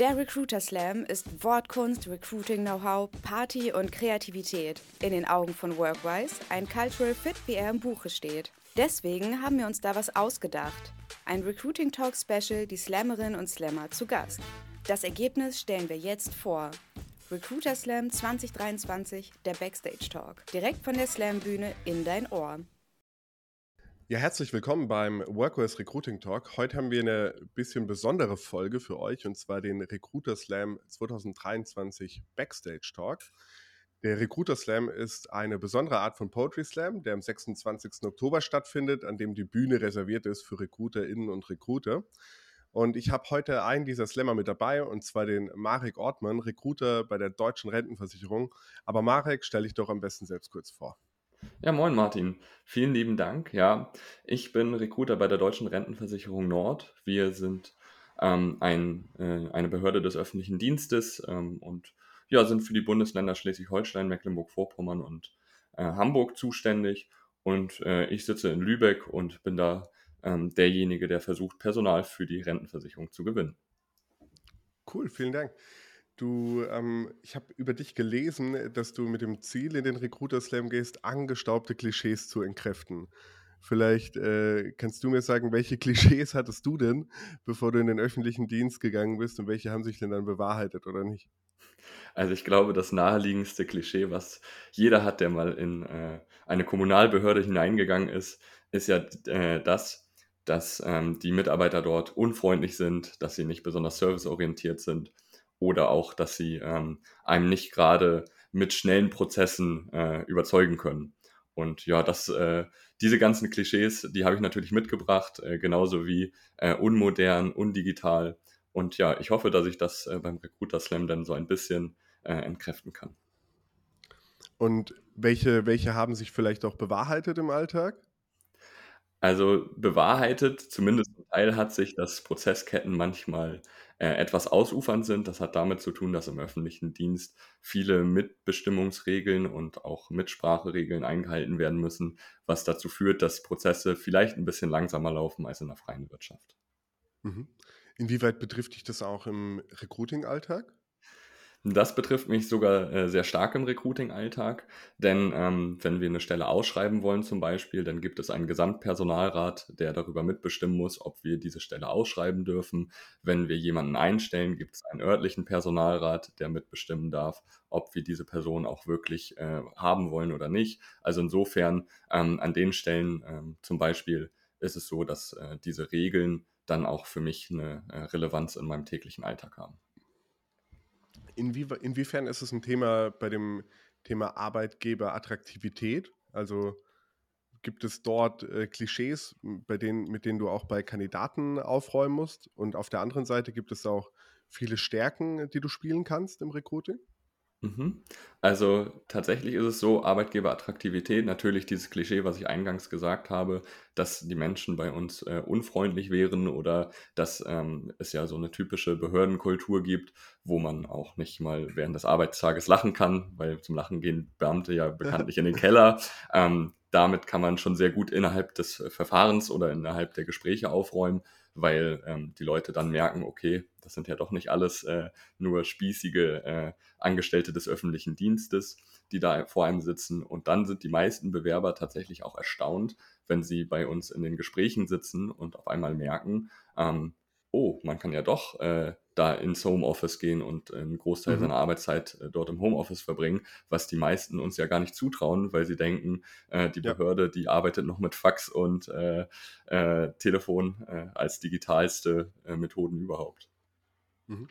Der Recruiter Slam ist Wortkunst, Recruiting-Know-how, Party und Kreativität. In den Augen von Workwise ein Cultural Fit, wie er im Buche steht. Deswegen haben wir uns da was ausgedacht. Ein Recruiting Talk Special, die Slammerinnen und Slammer zu Gast. Das Ergebnis stellen wir jetzt vor. Recruiter Slam 2023, der Backstage Talk. Direkt von der Slam-Bühne in dein Ohr. Ja, herzlich willkommen beim Workers Recruiting Talk. Heute haben wir eine bisschen besondere Folge für euch und zwar den Recruiter Slam 2023 Backstage Talk. Der Recruiter Slam ist eine besondere Art von Poetry Slam, der am 26. Oktober stattfindet, an dem die Bühne reserviert ist für RecruiterInnen und Recruiter. Und ich habe heute einen dieser Slammer mit dabei, und zwar den Marek Ortmann, Recruiter bei der Deutschen Rentenversicherung. Aber Marek, stelle ich doch am besten selbst kurz vor. Ja, moin Martin. Vielen lieben Dank. Ja, ich bin Recruiter bei der Deutschen Rentenversicherung Nord. Wir sind ähm, ein, äh, eine Behörde des öffentlichen Dienstes ähm, und ja, sind für die Bundesländer Schleswig-Holstein, Mecklenburg-Vorpommern und äh, Hamburg zuständig. Und äh, ich sitze in Lübeck und bin da ähm, derjenige, der versucht, Personal für die Rentenversicherung zu gewinnen. Cool, vielen Dank. Du, ähm, ich habe über dich gelesen, dass du mit dem Ziel in den Recruiter Slam gehst, angestaubte Klischees zu entkräften. Vielleicht äh, kannst du mir sagen, welche Klischees hattest du denn, bevor du in den öffentlichen Dienst gegangen bist und welche haben sich denn dann bewahrheitet oder nicht? Also ich glaube, das naheliegendste Klischee, was jeder hat, der mal in äh, eine Kommunalbehörde hineingegangen ist, ist ja äh, das, dass ähm, die Mitarbeiter dort unfreundlich sind, dass sie nicht besonders serviceorientiert sind oder auch, dass sie ähm, einem nicht gerade mit schnellen Prozessen äh, überzeugen können. Und ja, das, äh, diese ganzen Klischees, die habe ich natürlich mitgebracht, äh, genauso wie äh, unmodern, undigital. Und ja, ich hoffe, dass ich das äh, beim Recruiter Slam dann so ein bisschen äh, entkräften kann. Und welche, welche haben sich vielleicht auch bewahrheitet im Alltag? Also bewahrheitet, zumindest ein Teil hat sich, dass Prozessketten manchmal etwas ausufernd sind. Das hat damit zu tun, dass im öffentlichen Dienst viele Mitbestimmungsregeln und auch Mitspracheregeln eingehalten werden müssen, was dazu führt, dass Prozesse vielleicht ein bisschen langsamer laufen als in der freien Wirtschaft. Mhm. Inwieweit betrifft dich das auch im Recruiting-Alltag? Das betrifft mich sogar äh, sehr stark im Recruiting-Alltag, denn ähm, wenn wir eine Stelle ausschreiben wollen zum Beispiel, dann gibt es einen Gesamtpersonalrat, der darüber mitbestimmen muss, ob wir diese Stelle ausschreiben dürfen. Wenn wir jemanden einstellen, gibt es einen örtlichen Personalrat, der mitbestimmen darf, ob wir diese Person auch wirklich äh, haben wollen oder nicht. Also insofern ähm, an den Stellen ähm, zum Beispiel ist es so, dass äh, diese Regeln dann auch für mich eine äh, Relevanz in meinem täglichen Alltag haben. Inwie inwiefern ist es ein Thema bei dem Thema Arbeitgeberattraktivität? Also gibt es dort äh, Klischees, bei denen, mit denen du auch bei Kandidaten aufräumen musst? Und auf der anderen Seite gibt es auch viele Stärken, die du spielen kannst im Recruiting? Mhm. Also tatsächlich ist es so, Arbeitgeberattraktivität, natürlich dieses Klischee, was ich eingangs gesagt habe, dass die Menschen bei uns äh, unfreundlich wären oder dass ähm, es ja so eine typische Behördenkultur gibt, wo man auch nicht mal während des Arbeitstages lachen kann, weil zum Lachen gehen Beamte ja bekanntlich in den Keller. Ähm, damit kann man schon sehr gut innerhalb des Verfahrens oder innerhalb der Gespräche aufräumen weil ähm, die Leute dann merken, okay, das sind ja doch nicht alles äh, nur spießige äh, Angestellte des öffentlichen Dienstes, die da vor einem sitzen. Und dann sind die meisten Bewerber tatsächlich auch erstaunt, wenn sie bei uns in den Gesprächen sitzen und auf einmal merken, ähm, oh, man kann ja doch äh, da ins Homeoffice gehen und einen Großteil mhm. seiner Arbeitszeit äh, dort im Homeoffice verbringen, was die meisten uns ja gar nicht zutrauen, weil sie denken, äh, die ja. Behörde, die arbeitet noch mit Fax und äh, äh Telefon äh, als digitalste Methoden überhaupt. Mhm.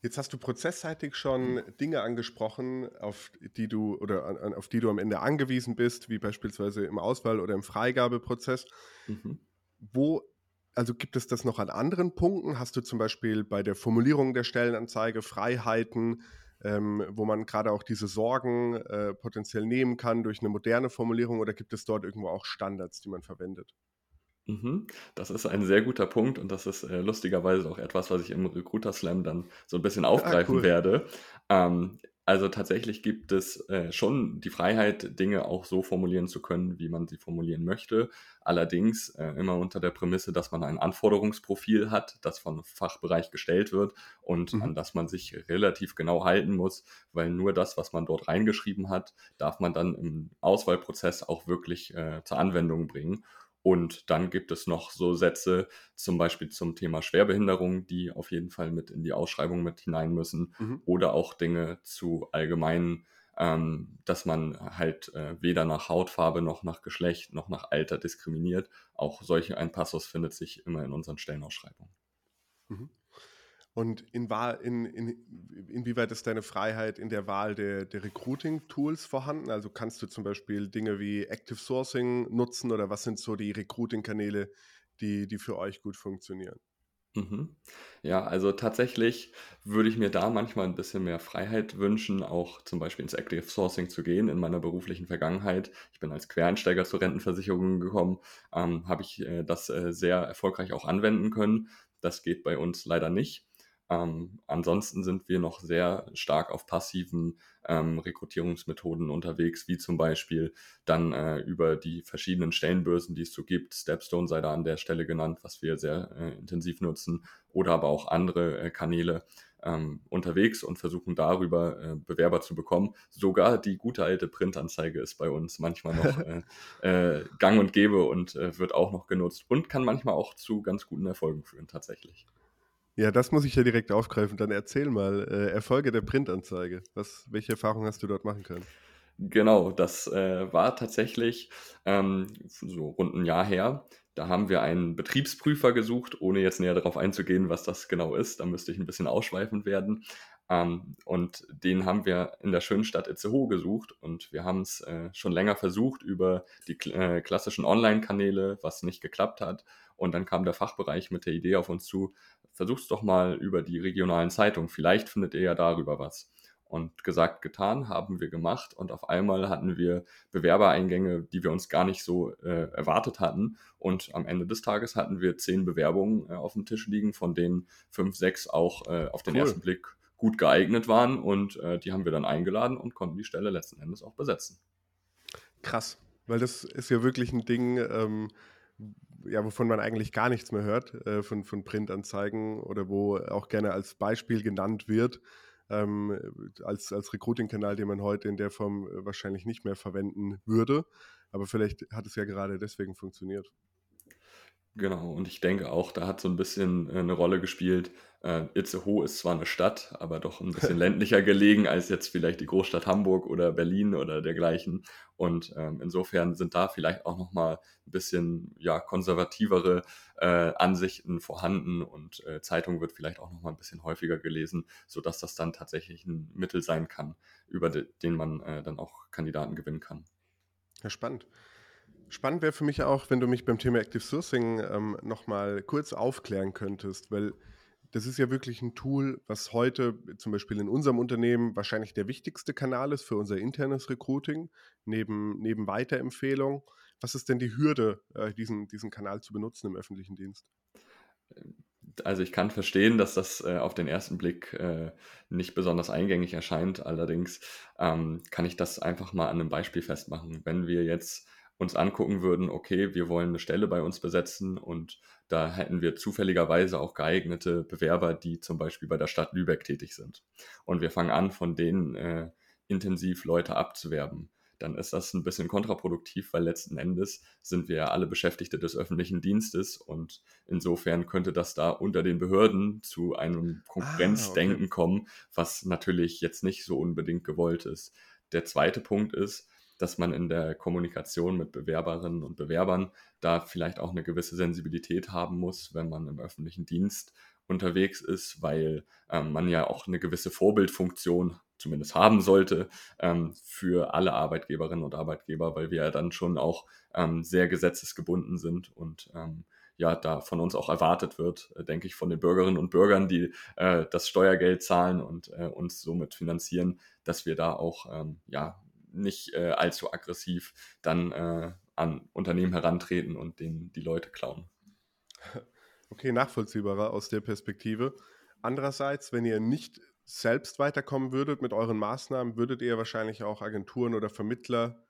Jetzt hast du prozessseitig schon Dinge angesprochen, auf die du oder an, auf die du am Ende angewiesen bist, wie beispielsweise im Auswahl- oder im Freigabeprozess. Mhm. Wo also gibt es das noch an anderen Punkten? Hast du zum Beispiel bei der Formulierung der Stellenanzeige Freiheiten, ähm, wo man gerade auch diese Sorgen äh, potenziell nehmen kann durch eine moderne Formulierung oder gibt es dort irgendwo auch Standards, die man verwendet? Mhm. Das ist ein sehr guter Punkt und das ist äh, lustigerweise auch etwas, was ich im Recruiter Slam dann so ein bisschen Ah, aufgreifen cool. werde. Ähm, also tatsächlich gibt es äh, schon die Freiheit, Dinge auch so formulieren zu können, wie man sie formulieren möchte. Allerdings äh, immer unter der Prämisse, dass man ein Anforderungsprofil hat, das von Fachbereich gestellt wird und Mhm. an das man sich relativ genau halten muss, weil nur das, was man dort reingeschrieben hat, darf man dann im Auswahlprozess auch wirklich äh, zur Anwendung bringen. Und dann gibt es noch so Sätze, zum Beispiel zum Thema Schwerbehinderung, die auf jeden Fall mit in die Ausschreibung mit hinein müssen. Mhm. Oder auch Dinge zu allgemeinen, ähm, dass man halt äh, weder nach Hautfarbe noch nach Geschlecht noch nach Alter diskriminiert. Auch solche ein Passus findet sich immer in unseren Stellenausschreibungen. Mhm. Und in in, in, inwieweit ist deine Freiheit in der Wahl der, der Recruiting-Tools vorhanden? Also kannst du zum Beispiel Dinge wie Active Sourcing nutzen oder was sind so die Recruiting-Kanäle, die, die für euch gut funktionieren? Mhm. Ja, also tatsächlich würde ich mir da manchmal ein bisschen mehr Freiheit wünschen, auch zum Beispiel ins Active Sourcing zu gehen in meiner beruflichen Vergangenheit. Ich bin als Quereinsteiger zur Rentenversicherung gekommen, ähm, habe ich äh, das äh, sehr erfolgreich auch anwenden können. Das geht bei uns leider nicht. Ähm, ansonsten sind wir noch sehr stark auf passiven ähm, Rekrutierungsmethoden unterwegs, wie zum Beispiel dann äh, über die verschiedenen Stellenbörsen, die es so gibt. Stepstone sei da an der Stelle genannt, was wir sehr äh, intensiv nutzen, oder aber auch andere äh, Kanäle ähm, unterwegs und versuchen darüber äh, Bewerber zu bekommen. Sogar die gute alte Printanzeige ist bei uns manchmal noch äh, äh, gang und gäbe und wird auch noch genutzt und kann manchmal auch zu ganz guten Erfolgen führen tatsächlich. Ja, das muss ich ja direkt aufgreifen. Dann erzähl mal, äh, Erfolge der Printanzeige. Was, welche Erfahrungen hast du dort machen können? Genau, das äh, war tatsächlich ähm, so rund ein Jahr her. Da haben wir einen Betriebsprüfer gesucht, ohne jetzt näher darauf einzugehen, was das genau ist. Da müsste ich ein bisschen ausschweifend werden. Ähm, und den haben wir in der schönen Stadt Itzehoe gesucht und wir haben es äh, schon länger versucht über die äh, klassischen Online-Kanäle, was nicht geklappt hat. Und dann kam der Fachbereich mit der Idee auf uns zu, versucht's doch mal über die regionalen Zeitungen. Vielleicht findet ihr ja darüber was. Und gesagt, getan, haben wir gemacht. Und auf einmal hatten wir Bewerbereingänge, die wir uns gar nicht so äh, erwartet hatten. Und am Ende des Tages hatten wir zehn Bewerbungen äh, auf dem Tisch liegen, von denen fünf, sechs auch äh, auf den Cool. ersten Blick gut geeignet waren. Und äh, die haben wir dann eingeladen und konnten die Stelle letzten Endes auch besetzen. Krass, weil das ist ja wirklich ein Ding, ähm, ja, wovon man eigentlich gar nichts mehr hört, äh, von, von Printanzeigen oder wo auch gerne als Beispiel genannt wird, ähm, als, als Recruiting-Kanal, den man heute in der Form äh, wahrscheinlich nicht mehr verwenden würde. Aber vielleicht hat es ja gerade deswegen funktioniert. Genau, und ich denke auch, da hat so ein bisschen äh, eine Rolle gespielt. Äh, Itzehoe ist zwar eine Stadt, aber doch ein bisschen ländlicher gelegen als jetzt vielleicht die Großstadt Hamburg oder Berlin oder dergleichen. Und ähm, insofern sind da vielleicht auch noch mal ein bisschen ja, konservativere äh, Ansichten vorhanden und äh, Zeitung wird vielleicht auch noch mal ein bisschen häufiger gelesen, sodass das dann tatsächlich ein Mittel sein kann, über de den man äh, dann auch Kandidaten gewinnen kann. Ja, spannend. Spannend wäre für mich auch, wenn du mich beim Thema Active Sourcing ähm, nochmal kurz aufklären könntest, weil das ist ja wirklich ein Tool, was heute zum Beispiel in unserem Unternehmen wahrscheinlich der wichtigste Kanal ist für unser internes Recruiting, neben, neben Weiterempfehlung. Was ist denn die Hürde, äh, diesen, diesen Kanal zu benutzen im öffentlichen Dienst? Also ich kann verstehen, dass das äh, auf den ersten Blick äh, nicht besonders eingängig erscheint. Allerdings ähm, kann ich das einfach mal an einem Beispiel festmachen. Wenn wir jetzt uns angucken würden, okay, wir wollen eine Stelle bei uns besetzen und da hätten wir zufälligerweise auch geeignete Bewerber, die zum Beispiel bei der Stadt Lübeck tätig sind. Und wir fangen an, von denen äh, intensiv Leute abzuwerben. Dann ist das ein bisschen kontraproduktiv, weil letzten Endes sind wir ja alle Beschäftigte des öffentlichen Dienstes und insofern könnte das da unter den Behörden zu einem Konkurrenzdenken Ah, okay. kommen, was natürlich jetzt nicht so unbedingt gewollt ist. Der zweite Punkt ist, dass man in der Kommunikation mit Bewerberinnen und Bewerbern da vielleicht auch eine gewisse Sensibilität haben muss, wenn man im öffentlichen Dienst unterwegs ist, weil ähm, man ja auch eine gewisse Vorbildfunktion zumindest haben sollte ähm, für alle Arbeitgeberinnen und Arbeitgeber, weil wir ja dann schon auch ähm, sehr gesetzesgebunden sind und ähm, ja, da von uns auch erwartet wird, äh, denke ich, von den Bürgerinnen und Bürgern, die äh, das Steuergeld zahlen und äh, uns somit finanzieren, dass wir da auch ähm, ja nicht äh, allzu aggressiv dann äh, an Unternehmen herantreten und denen die Leute klauen. Okay, nachvollziehbarer aus der Perspektive. Andererseits, wenn ihr nicht selbst weiterkommen würdet mit euren Maßnahmen, würdet ihr wahrscheinlich auch Agenturen oder Vermittler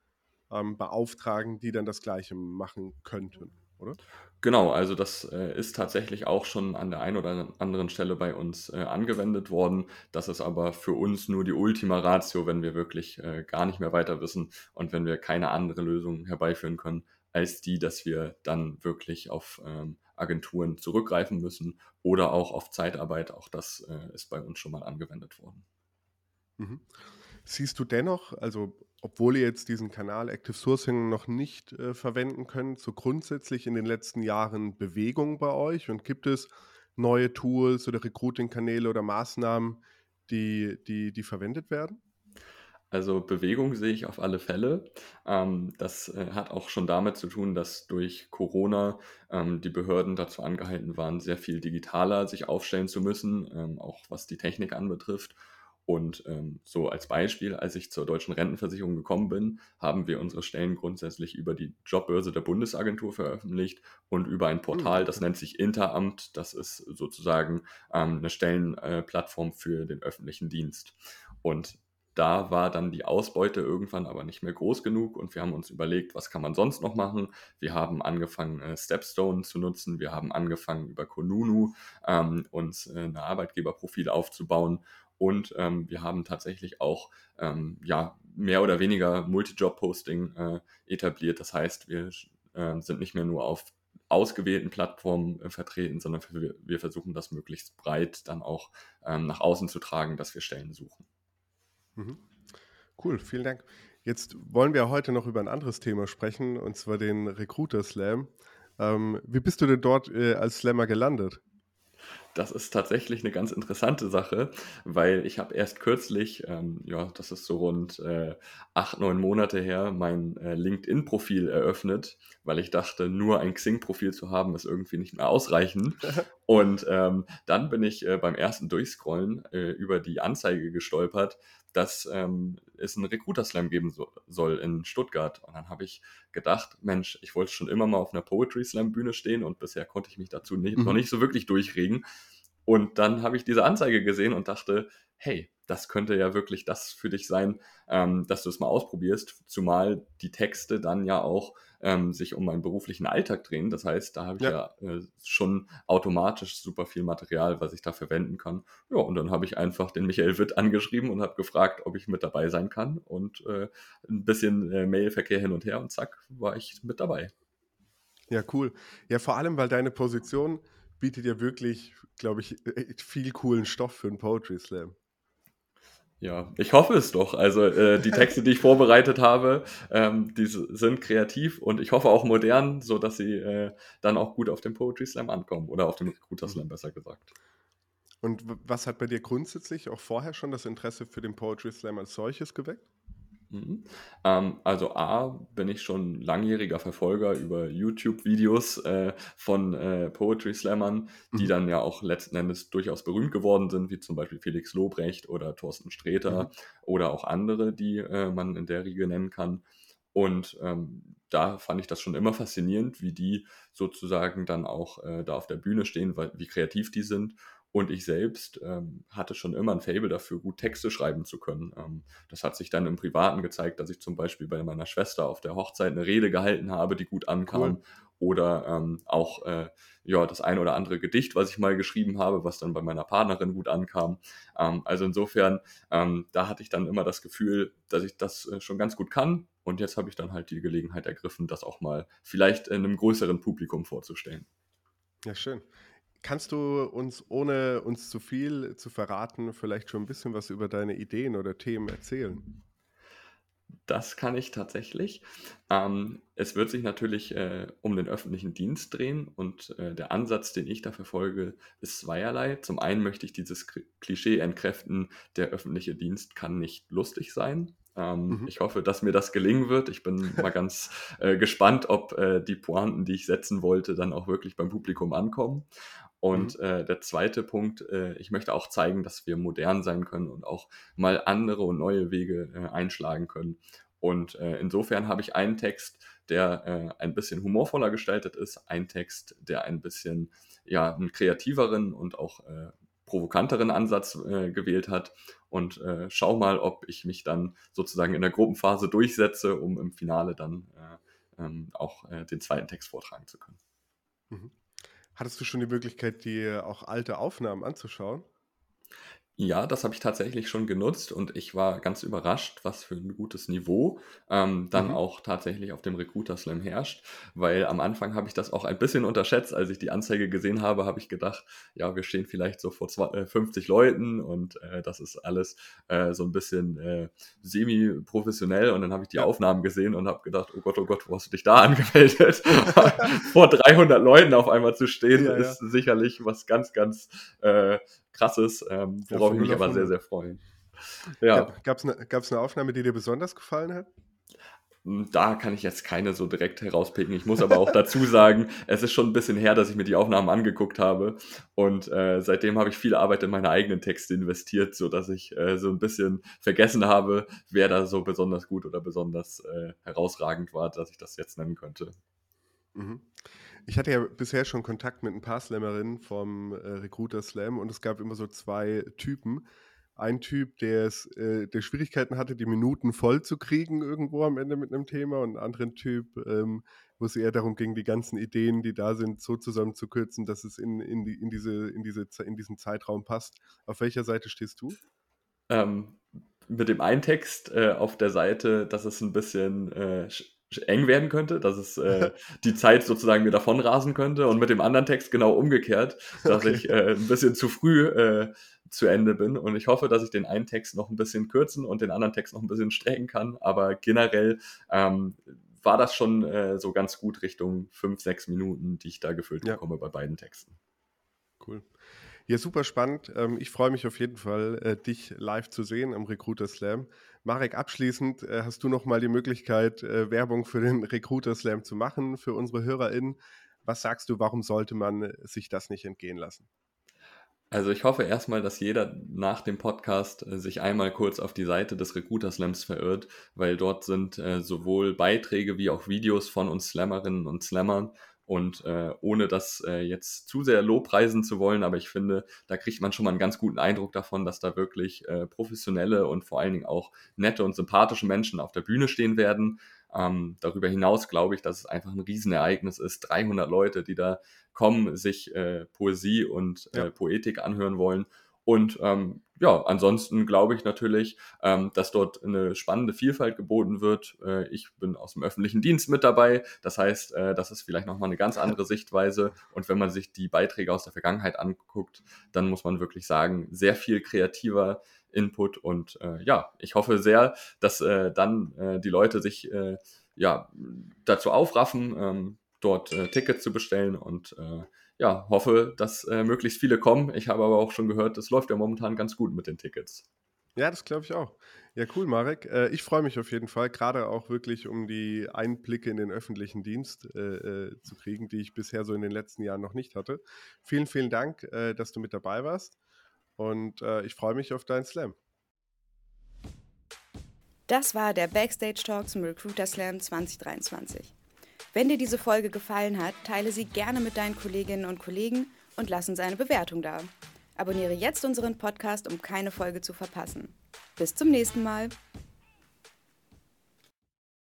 ähm, beauftragen, die dann das Gleiche machen könnten, oder? Genau, also das äh, ist tatsächlich auch schon an der einen oder anderen Stelle bei uns äh, angewendet worden. Das ist aber für uns nur die Ultima Ratio, wenn wir wirklich äh, gar nicht mehr weiter wissen und wenn wir keine andere Lösung herbeiführen können, als die, dass wir dann wirklich auf ähm, Agenturen zurückgreifen müssen oder auch auf Zeitarbeit. Auch das äh, ist bei uns schon mal angewendet worden. Mhm. Siehst du dennoch, also obwohl ihr jetzt diesen Kanal Active Sourcing noch nicht äh, verwenden könnt, so grundsätzlich in den letzten Jahren Bewegung bei euch und gibt es neue Tools oder Recruiting-Kanäle oder Maßnahmen, die, die, die verwendet werden? Also Bewegung sehe ich auf alle Fälle. Ähm, das äh, hat auch schon damit zu tun, dass durch Corona ähm, die Behörden dazu angehalten waren, sehr viel digitaler sich aufstellen zu müssen, ähm, auch was die Technik anbetrifft. Und ähm, so als Beispiel, als ich zur deutschen Rentenversicherung gekommen bin, haben wir unsere Stellen grundsätzlich über die Jobbörse der Bundesagentur veröffentlicht und über ein Portal, das nennt sich Interamt. Das ist sozusagen ähm, eine Stellenplattform äh, für den öffentlichen Dienst. Und da war dann die Ausbeute irgendwann aber nicht mehr groß genug und wir haben uns überlegt, was kann man sonst noch machen. Wir haben angefangen, äh, Stepstone zu nutzen. Wir haben angefangen, über Konunu ähm, uns äh, ein Arbeitgeberprofil aufzubauen und ähm, wir haben tatsächlich auch ähm, ja, mehr oder weniger Multijob-Posting äh, etabliert. Das heißt, wir äh, sind nicht mehr nur auf ausgewählten Plattformen äh, vertreten, sondern wir, wir, versuchen das möglichst breit dann auch ähm, nach außen zu tragen, dass wir Stellen suchen. Mhm. Cool, vielen Dank. Jetzt wollen wir heute noch über ein anderes Thema sprechen, und zwar den Recruiter Slam. Ähm, wie bist du denn dort äh, als Slammer gelandet? Das ist tatsächlich eine ganz interessante Sache, weil ich habe erst kürzlich, ähm, ja, das ist so rund äh, acht, neun Monate her, mein äh, LinkedIn-Profil eröffnet, weil ich dachte, nur ein Xing-Profil zu haben, ist irgendwie nicht mehr ausreichend. Und ähm, dann bin ich äh, beim ersten Durchscrollen äh, über die Anzeige gestolpert, dass ähm, es einen Recruiter-Slam geben so, soll in Stuttgart. Und dann habe ich gedacht, Mensch, ich wollte schon immer mal auf einer Poetry-Slam-Bühne stehen und bisher konnte ich mich dazu nicht, mhm. noch nicht so wirklich durchregen. Und dann habe ich diese Anzeige gesehen und dachte, hey, das könnte ja wirklich das für dich sein, ähm, dass du es mal ausprobierst, zumal die Texte dann ja auch ähm, sich um meinen beruflichen Alltag drehen. Das heißt, da habe ich ja, ja äh, schon automatisch super viel Material, was ich da verwenden kann. Ja, und dann habe ich einfach den Michael Witt angeschrieben und habe gefragt, ob ich mit dabei sein kann und äh, ein bisschen äh, Mailverkehr hin und her und zack, war ich mit dabei. Ja, cool. Ja, vor allem, weil deine Position bietet ja wirklich, glaube ich, äh, viel coolen Stoff für einen Poetry Slam. Ja, ich hoffe es doch. Also äh, die Texte, die ich vorbereitet habe, ähm, die sind kreativ und ich hoffe auch modern, sodass sie äh, dann auch gut auf dem Poetry Slam ankommen oder auf dem Recruiter Slam besser gesagt. Und was hat bei dir grundsätzlich auch vorher schon das Interesse für den Poetry Slam als solches geweckt? Mhm. Ähm, also A, bin ich schon langjähriger Verfolger über YouTube-Videos äh, von äh, Poetry Slammern, die mhm. dann ja auch letzten Endes durchaus berühmt geworden sind, wie zum Beispiel Felix Lobrecht oder Thorsten Sträter mhm. oder auch andere, die äh, man in der Riege nennen kann. Und ähm, da fand ich das schon immer faszinierend, wie die sozusagen dann auch äh, da auf der Bühne stehen, weil, wie kreativ die sind und ich selbst ähm, hatte schon immer ein Fable dafür, gut Texte schreiben zu können. Ähm, das hat sich dann im Privaten gezeigt, dass ich zum Beispiel bei meiner Schwester auf der Hochzeit eine Rede gehalten habe, die gut ankam. Cool. Oder ähm, auch äh, ja, das ein oder andere Gedicht, was ich mal geschrieben habe, was dann bei meiner Partnerin gut ankam. Ähm, also insofern, ähm, da hatte ich dann immer das Gefühl, dass ich das äh, schon ganz gut kann. Und jetzt habe ich dann halt die Gelegenheit ergriffen, das auch mal vielleicht in einem größeren Publikum vorzustellen. Ja, schön. Kannst du uns, ohne uns zu viel zu verraten, vielleicht schon ein bisschen was über deine Ideen oder Themen erzählen? Das kann ich tatsächlich. Ähm, es wird sich natürlich äh, um den öffentlichen Dienst drehen und äh, der Ansatz, den ich da verfolge, ist zweierlei. Zum einen möchte ich dieses Klischee entkräften, der öffentliche Dienst kann nicht lustig sein. Ähm, mhm. Ich hoffe, dass mir das gelingen wird. Ich bin mal ganz äh, gespannt, ob äh, die Pointen, die ich setzen wollte, dann auch wirklich beim Publikum ankommen. Und mhm. äh, der zweite Punkt, äh, ich möchte auch zeigen, dass wir modern sein können und auch mal andere und neue Wege äh, einschlagen können. Und äh, insofern habe ich einen Text, der äh, ein bisschen humorvoller gestaltet ist, einen Text, der ein bisschen ja, einen kreativeren und auch äh, provokanteren Ansatz äh, gewählt hat und schau mal, ob ich mich dann sozusagen in der Gruppenphase durchsetze, um im Finale dann äh, ähm, auch den zweiten Text vortragen zu können. Mhm. Hattest du schon die Möglichkeit, dir auch alte Aufnahmen anzuschauen? Ja, das habe ich tatsächlich schon genutzt und ich war ganz überrascht, was für ein gutes Niveau ähm, dann Mhm. auch tatsächlich auf dem Recruiter Slam herrscht, weil am Anfang habe ich das auch ein bisschen unterschätzt. Als ich die Anzeige gesehen habe, habe ich gedacht, ja, wir stehen vielleicht so vor zwei, äh, 50 Leuten und äh, das ist alles äh, so ein bisschen äh, semi-professionell und dann habe ich die Ja. Aufnahmen gesehen und habe gedacht, oh Gott, oh Gott, wo hast du dich da angemeldet? Vor 300 Leuten auf einmal zu stehen, Ja, ja. ist sicherlich was ganz, ganz äh, krasses, ähm, worauf ja, ich mich aber sehr, sehr freue. Ja. Gab es eine, eine Aufnahme, die dir besonders gefallen hat? Hm, da kann ich jetzt keine so direkt herauspicken. Ich muss aber auch dazu sagen, es ist schon ein bisschen her, dass ich mir die Aufnahmen angeguckt habe. Und äh, seitdem habe ich viel Arbeit in meine eigenen Texte investiert, sodass ich äh, so ein bisschen vergessen habe, wer da so besonders gut oder besonders äh, herausragend war, dass ich das jetzt nennen könnte. Mhm. Ich hatte ja bisher schon Kontakt mit ein paar Slammerinnen vom äh, Recruiter Slam und es gab immer so zwei Typen. Ein Typ, der, es, äh, der Schwierigkeiten hatte, die Minuten voll zu kriegen irgendwo am Ende mit einem Thema und einen anderen Typ, ähm, wo es eher darum ging, die ganzen Ideen, die da sind, so zusammenzukürzen, dass es in, in, die, in, diese, in, diese, in diesen Zeitraum passt. Auf welcher Seite stehst du? Ähm, mit dem einen Text äh, auf der Seite, dass es ein bisschen äh, eng werden könnte, dass es äh, die Zeit sozusagen mir davon rasen könnte und mit dem anderen Text genau umgekehrt, dass okay. ich äh, ein bisschen zu früh äh, zu Ende bin und ich hoffe, dass ich den einen Text noch ein bisschen kürzen und den anderen Text noch ein bisschen strecken kann, aber generell ähm, war das schon äh, so ganz gut Richtung fünf, sechs Minuten, die ich da gefüllt ja. bekomme bei beiden Texten. Cool. Ja, super spannend. Ähm, ich freue mich auf jeden Fall, äh, dich live zu sehen am Recruiter Slam. Marek, abschließend äh, hast du noch mal die Möglichkeit, äh, Werbung für den Recruiter Slam zu machen, für unsere HörerInnen. Was sagst du, warum sollte man sich das nicht entgehen lassen? Also ich hoffe erstmal, dass jeder nach dem Podcast sich einmal kurz auf die Seite des Recruiter Slams verirrt, weil dort sind sowohl Beiträge wie auch Videos von uns Slammerinnen und Slammern und äh, ohne das äh, jetzt zu sehr lobpreisen zu wollen, aber ich finde, da kriegt man schon mal einen ganz guten Eindruck davon, dass da wirklich äh, professionelle und vor allen Dingen auch nette und sympathische Menschen auf der Bühne stehen werden. Ähm, darüber hinaus glaube ich, dass es einfach ein Riesenereignis ist. 300 Leute, die da kommen, sich äh, Poesie und äh, ja. Poetik anhören wollen und ähm, ja, ansonsten glaube ich natürlich, ähm, dass dort eine spannende Vielfalt geboten wird. Äh, ich bin aus dem öffentlichen Dienst mit dabei. Das heißt, äh, das ist vielleicht nochmal eine ganz andere Sichtweise. Und wenn man sich die Beiträge aus der Vergangenheit anguckt, dann muss man wirklich sagen, sehr viel kreativer Input. Und äh, ja, ich hoffe sehr, dass äh, dann äh, die Leute sich äh, ja, dazu aufraffen, ähm, dort äh, Tickets zu bestellen und äh, ja, hoffe, dass äh, möglichst viele kommen. Ich habe aber auch schon gehört, es läuft ja momentan ganz gut mit den Tickets. Ja, das glaube ich auch. Ja, cool, Marek. Äh, ich freue mich auf jeden Fall, gerade auch wirklich, um die Einblicke in den öffentlichen Dienst äh, äh, zu kriegen, die ich bisher so in den letzten Jahren noch nicht hatte. Vielen, vielen Dank, äh, dass du mit dabei warst und äh, ich freue mich auf deinen Slam. Das war der Backstage Talk zum Recruiter Slam 2023. Wenn dir diese Folge gefallen hat, teile sie gerne mit deinen Kolleginnen und Kollegen und lass uns eine Bewertung da. Abonniere jetzt unseren Podcast, um keine Folge zu verpassen. Bis zum nächsten Mal.